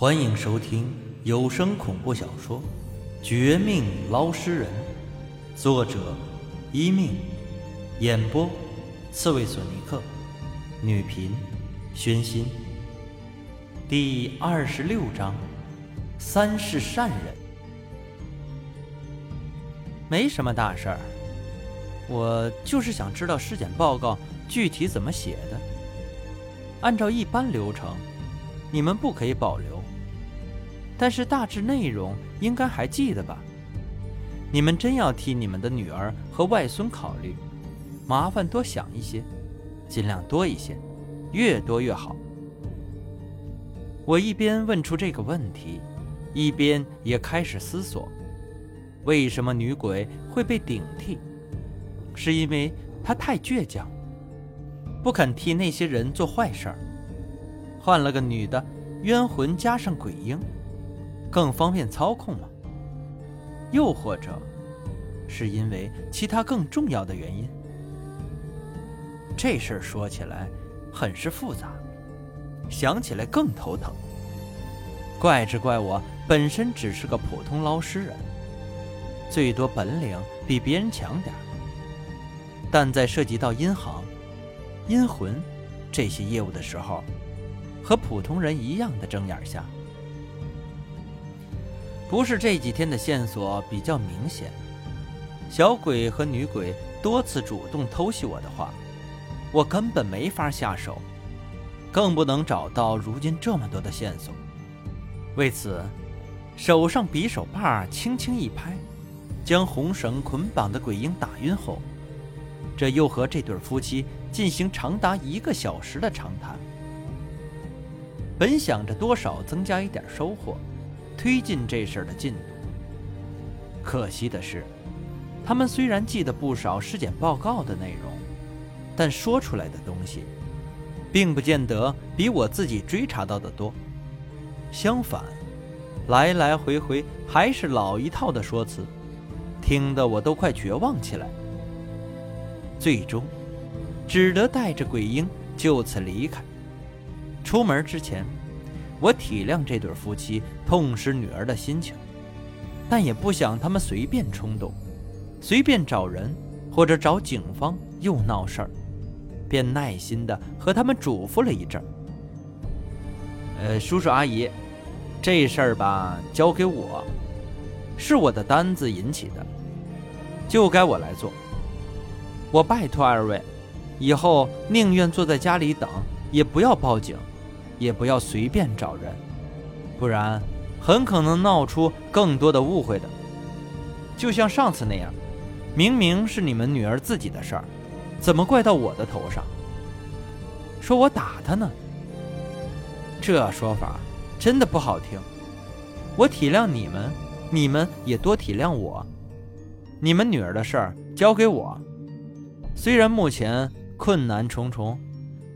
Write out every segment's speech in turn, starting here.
欢迎收听有声恐怖小说《绝命捞尸人》，作者：一命，演播：刺猬索尼克，女频：宣心。第二十六章：三世善人。没什么大事儿，我就是想知道尸检报告具体怎么写的。按照一般流程，你们不可以保留。但是大致内容应该还记得吧？你们真要替你们的女儿和外孙考虑，麻烦多想一些，尽量多一些，越多越好。我一边问出这个问题，一边也开始思索：为什么女鬼会被顶替？是因为她太倔强，不肯替那些人做坏事儿。换了个女的，冤魂加上鬼婴。更方便操控吗？又或者，是因为其他更重要的原因？这事儿说起来很是复杂，想起来更头疼。怪只怪我本身只是个普通捞尸人，最多本领比别人强点儿但在涉及到阴行、阴魂这些业务的时候，和普通人一样的睁眼瞎。不是这几天的线索比较明显，小鬼和女鬼多次主动偷袭我的话，我根本没法下手，更不能找到如今这么多的线索。为此，手上匕首把轻轻一拍，将红绳捆绑的鬼婴打晕后，这又和这对夫妻进行长达一个小时的长谈。本想着多少增加一点收获。推进这事儿的进度。可惜的是，他们虽然记得不少尸检报告的内容，但说出来的东西，并不见得比我自己追查到的多。相反，来来回回还是老一套的说辞，听得我都快绝望起来。最终，只得带着鬼婴就此离开。出门之前。我体谅这对夫妻痛失女儿的心情，但也不想他们随便冲动，随便找人或者找警方又闹事儿，便耐心的和他们嘱咐了一阵。呃，叔叔阿姨，这事儿吧，交给我，是我的单子引起的，就该我来做。我拜托二位，以后宁愿坐在家里等，也不要报警。也不要随便找人，不然很可能闹出更多的误会的。就像上次那样，明明是你们女儿自己的事儿，怎么怪到我的头上？说我打她呢？这说法真的不好听。我体谅你们，你们也多体谅我。你们女儿的事儿交给我，虽然目前困难重重，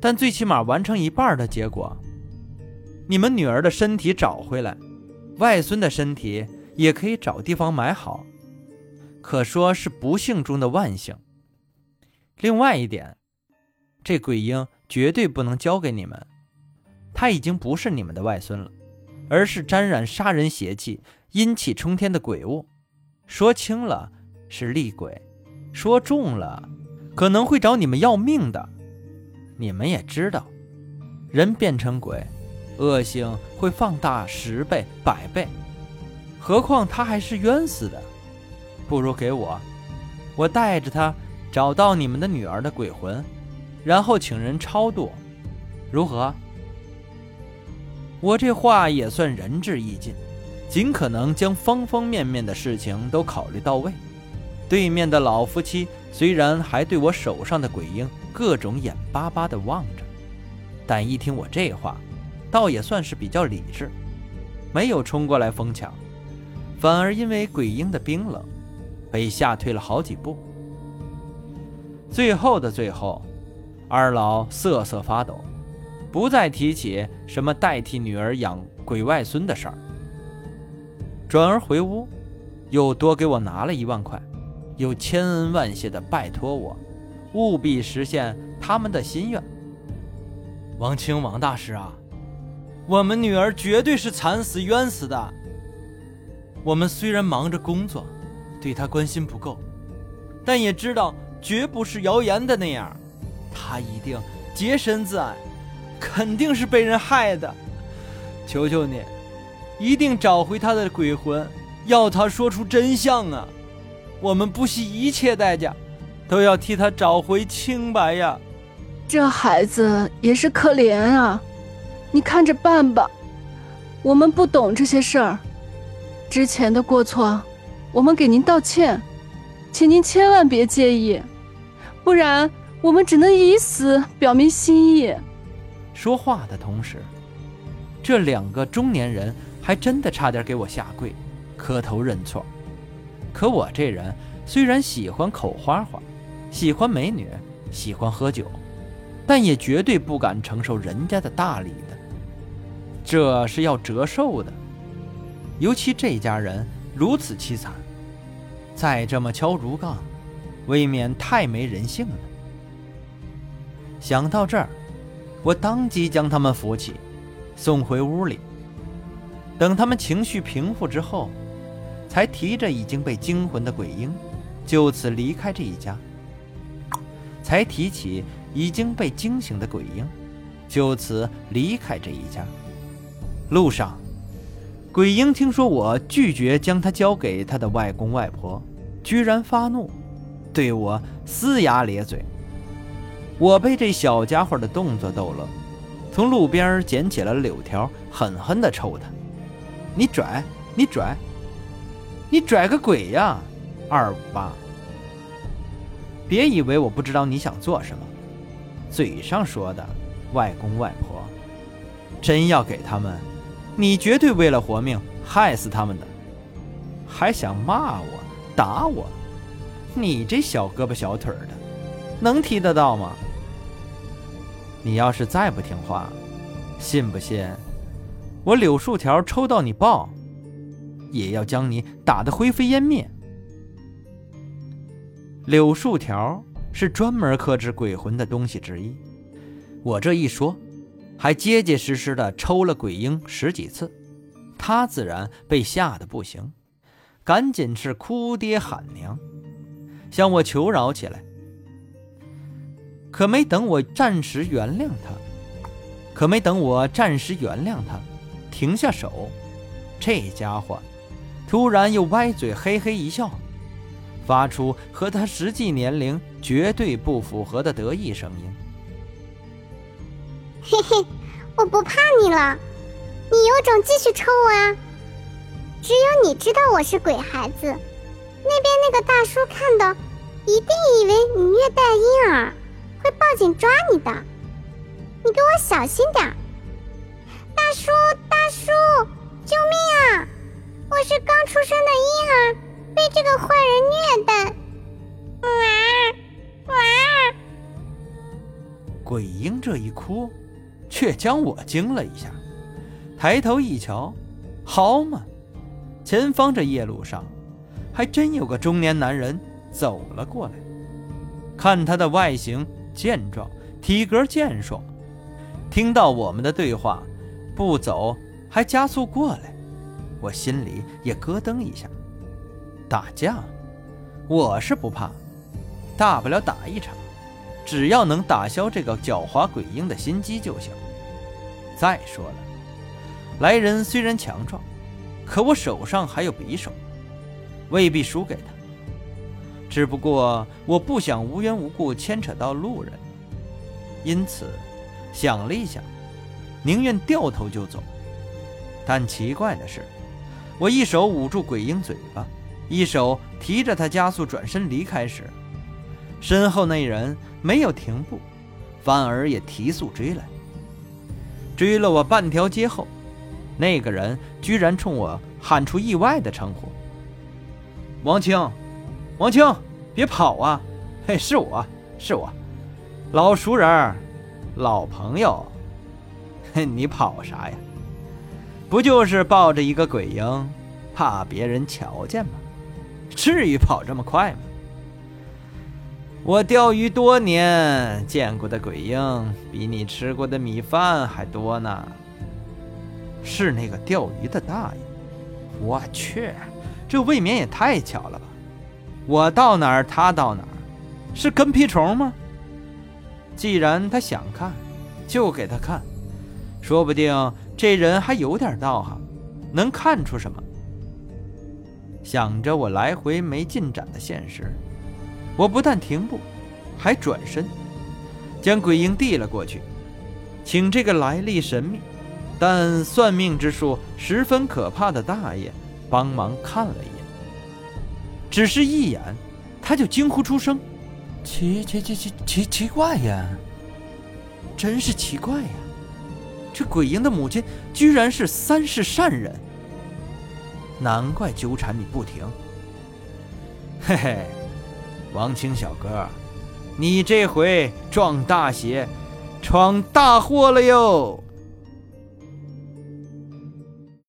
但最起码完成一半的结果。你们女儿的身体找回来，外孙的身体也可以找地方埋好，可说是不幸中的万幸。另外一点，这鬼婴绝对不能交给你们，他已经不是你们的外孙了，而是沾染杀人邪气、阴气冲天的鬼物。说轻了是厉鬼，说重了可能会找你们要命的。你们也知道，人变成鬼。恶性会放大十倍、百倍，何况他还是冤死的，不如给我，我带着他找到你们的女儿的鬼魂，然后请人超度，如何？我这话也算仁至义尽，尽可能将方方面面的事情都考虑到位。对面的老夫妻虽然还对我手上的鬼婴各种眼巴巴地望着，但一听我这话。倒也算是比较理智，没有冲过来疯抢，反而因为鬼婴的冰冷，被吓退了好几步。最后的最后，二老瑟瑟发抖，不再提起什么代替女儿养鬼外孙的事儿，转而回屋，又多给我拿了一万块，又千恩万谢的拜托我，务必实现他们的心愿。王清王大师啊！我们女儿绝对是惨死冤死的。我们虽然忙着工作，对她关心不够，但也知道绝不是谣言的那样，她一定洁身自爱，肯定是被人害的。求求你，一定找回她的鬼魂，要她说出真相啊！我们不惜一切代价，都要替她找回清白呀！这孩子也是可怜啊。你看着办吧，我们不懂这些事儿，之前的过错，我们给您道歉，请您千万别介意，不然我们只能以死表明心意。说话的同时，这两个中年人还真的差点给我下跪，磕头认错。可我这人虽然喜欢口花花，喜欢美女，喜欢喝酒，但也绝对不敢承受人家的大礼。这是要折寿的，尤其这家人如此凄惨，再这么敲竹杠，未免太没人性了。想到这儿，我当即将他们扶起，送回屋里。等他们情绪平复之后，才提着已经被惊魂的鬼婴，就此离开这一家。才提起已经被惊醒的鬼婴，就此离开这一家。路上，鬼婴听说我拒绝将他交给他的外公外婆，居然发怒，对我撕牙咧嘴。我被这小家伙的动作逗乐，从路边捡起了柳条，狠狠地抽他：“你拽，你拽，你拽个鬼呀！二五八！别以为我不知道你想做什么，嘴上说的外公外婆，真要给他们。”你绝对为了活命害死他们的，还想骂我、打我？你这小胳膊小腿的，能踢得到吗？你要是再不听话，信不信我柳树条抽到你爆，也要将你打得灰飞烟灭？柳树条是专门克制鬼魂的东西之一，我这一说。还结结实实的抽了鬼婴十几次，他自然被吓得不行，赶紧是哭爹喊娘，向我求饶起来。可没等我暂时原谅他，可没等我暂时原谅他，停下手，这家伙突然又歪嘴嘿嘿一笑，发出和他实际年龄绝对不符合的得意声音。嘿嘿，我不怕你了，你有种继续抽我啊！只有你知道我是鬼孩子，那边那个大叔看到，一定以为你虐待婴儿，会报警抓你的。你给我小心点！大叔，大叔，救命啊！我是刚出生的婴儿，被这个坏人虐待。哇哇！鬼婴这一哭。却将我惊了一下，抬头一瞧，好嘛，前方这夜路上，还真有个中年男人走了过来。看他的外形健壮，体格健硕，听到我们的对话，不走还加速过来，我心里也咯噔一下。打架，我是不怕，大不了打一场。只要能打消这个狡猾鬼婴的心机就行。再说了，来人虽然强壮，可我手上还有匕首，未必输给他。只不过我不想无缘无故牵扯到路人，因此想了一想，宁愿掉头就走。但奇怪的是，我一手捂住鬼婴嘴巴，一手提着他加速转身离开时。身后那人没有停步，反而也提速追来，追了我半条街后，那个人居然冲我喊出意外的称呼：“王青，王青，别跑啊！嘿，是我是我，老熟人，老朋友。嘿，你跑啥呀？不就是抱着一个鬼婴，怕别人瞧见吗？至于跑这么快吗？”我钓鱼多年，见过的鬼婴比你吃过的米饭还多呢。是那个钓鱼的大爷。我去，这未免也太巧了吧！我到哪儿，他到哪儿，是跟屁虫吗？既然他想看，就给他看，说不定这人还有点道行，能看出什么。想着我来回没进展的现实，我不但停步，还转身，将鬼婴递了过去，请这个来历神秘。但算命之术十分可怕的大爷帮忙看了一眼，只是一眼，他就惊呼出声：“奇奇奇奇奇奇怪呀！真是奇怪呀！这鬼婴的母亲居然是三世善人，难怪纠缠你不停。嘿嘿，王青小哥，你这回撞大邪，闯大祸了哟！”